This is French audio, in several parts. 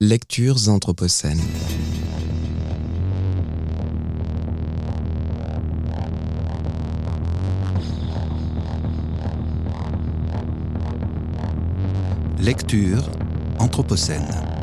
Lectures anthropocènes. Lecture anthropocène.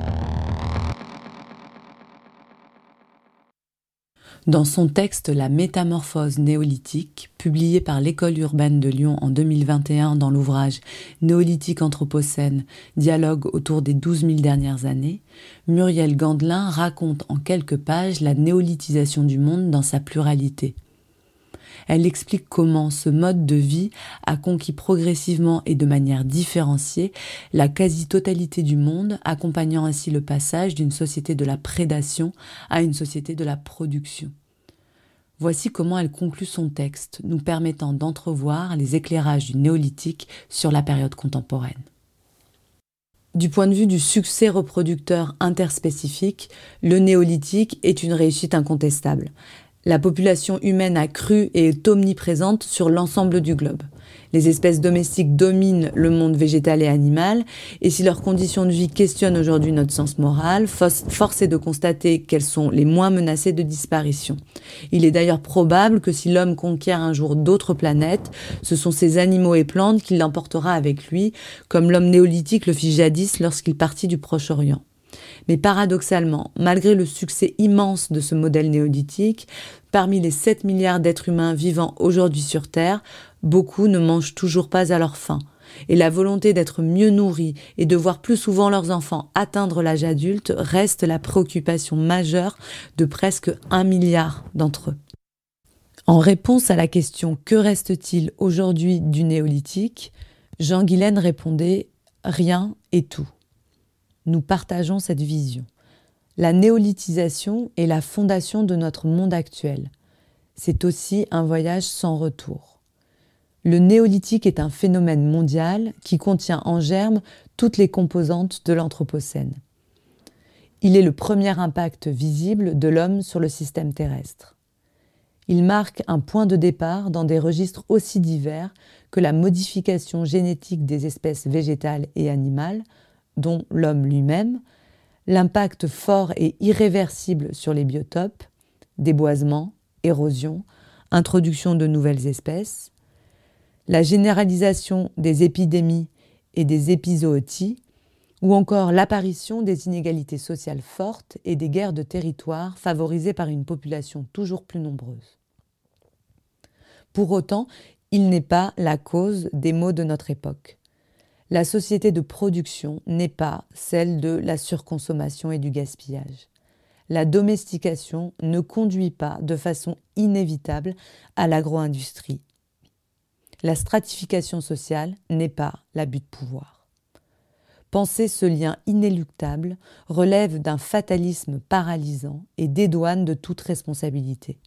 Dans son texte La métamorphose néolithique, publié par l'École urbaine de Lyon en 2021 dans l'ouvrage Néolithique anthropocène, dialogue autour des 12 000 dernières années, Muriel Gandelin raconte en quelques pages la néolithisation du monde dans sa pluralité. Elle explique comment ce mode de vie a conquis progressivement et de manière différenciée la quasi-totalité du monde, accompagnant ainsi le passage d'une société de la prédation à une société de la production. Voici comment elle conclut son texte, nous permettant d'entrevoir les éclairages du néolithique sur la période contemporaine. Du point de vue du succès reproducteur interspécifique, le néolithique est une réussite incontestable. La population humaine a cru et est omniprésente sur l'ensemble du globe. Les espèces domestiques dominent le monde végétal et animal, et si leurs conditions de vie questionnent aujourd'hui notre sens moral, force est de constater qu'elles sont les moins menacées de disparition. Il est d'ailleurs probable que si l'homme conquiert un jour d'autres planètes, ce sont ces animaux et plantes qu'il emportera avec lui, comme l'homme néolithique le fit jadis lorsqu'il partit du Proche-Orient. Mais paradoxalement, malgré le succès immense de ce modèle néolithique, parmi les 7 milliards d'êtres humains vivant aujourd'hui sur Terre, beaucoup ne mangent toujours pas à leur faim. Et la volonté d'être mieux nourris et de voir plus souvent leurs enfants atteindre l'âge adulte reste la préoccupation majeure de presque un milliard d'entre eux. En réponse à la question Que reste-t-il aujourd'hui du néolithique? Jean Guilaine répondait Rien et tout nous partageons cette vision. La néolithisation est la fondation de notre monde actuel. C'est aussi un voyage sans retour. Le néolithique est un phénomène mondial qui contient en germe toutes les composantes de l'Anthropocène. Il est le premier impact visible de l'homme sur le système terrestre. Il marque un point de départ dans des registres aussi divers que la modification génétique des espèces végétales et animales, dont l'homme lui-même, l'impact fort et irréversible sur les biotopes, déboisement, érosion, introduction de nouvelles espèces, la généralisation des épidémies et des épizooties, ou encore l'apparition des inégalités sociales fortes et des guerres de territoire favorisées par une population toujours plus nombreuse. Pour autant, il n'est pas la cause des maux de notre époque la société de production n'est pas celle de la surconsommation et du gaspillage. La domestication ne conduit pas de façon inévitable à l'agro-industrie. La stratification sociale n'est pas l'abus de pouvoir. Penser ce lien inéluctable relève d'un fatalisme paralysant et dédouane de toute responsabilité.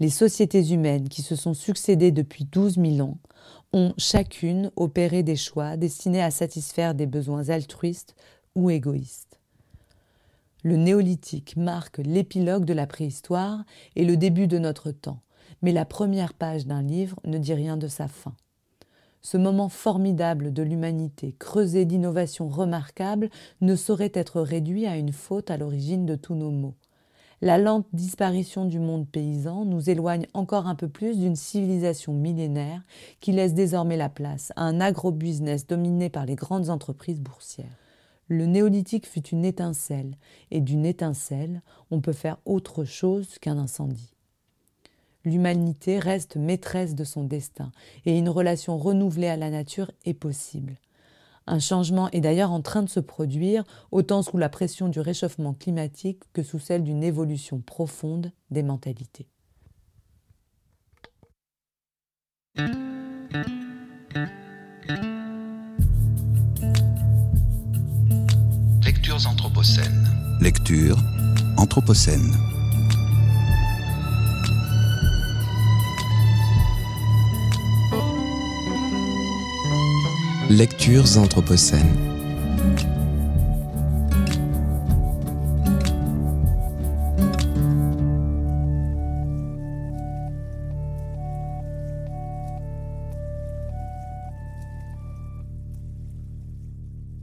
Les sociétés humaines qui se sont succédées depuis 12 000 ans ont chacune opéré des choix destinés à satisfaire des besoins altruistes ou égoïstes. Le néolithique marque l'épilogue de la préhistoire et le début de notre temps, mais la première page d'un livre ne dit rien de sa fin. Ce moment formidable de l'humanité, creusé d'innovations remarquables, ne saurait être réduit à une faute à l'origine de tous nos maux la lente disparition du monde paysan nous éloigne encore un peu plus d'une civilisation millénaire qui laisse désormais la place à un agro-business dominé par les grandes entreprises boursières. Le néolithique fut une étincelle, et d'une étincelle, on peut faire autre chose qu'un incendie. L'humanité reste maîtresse de son destin, et une relation renouvelée à la nature est possible. Un changement est d'ailleurs en train de se produire, autant sous la pression du réchauffement climatique que sous celle d'une évolution profonde des mentalités. Lectures anthropocènes. Lecture anthropocène. Lectures anthropocènes.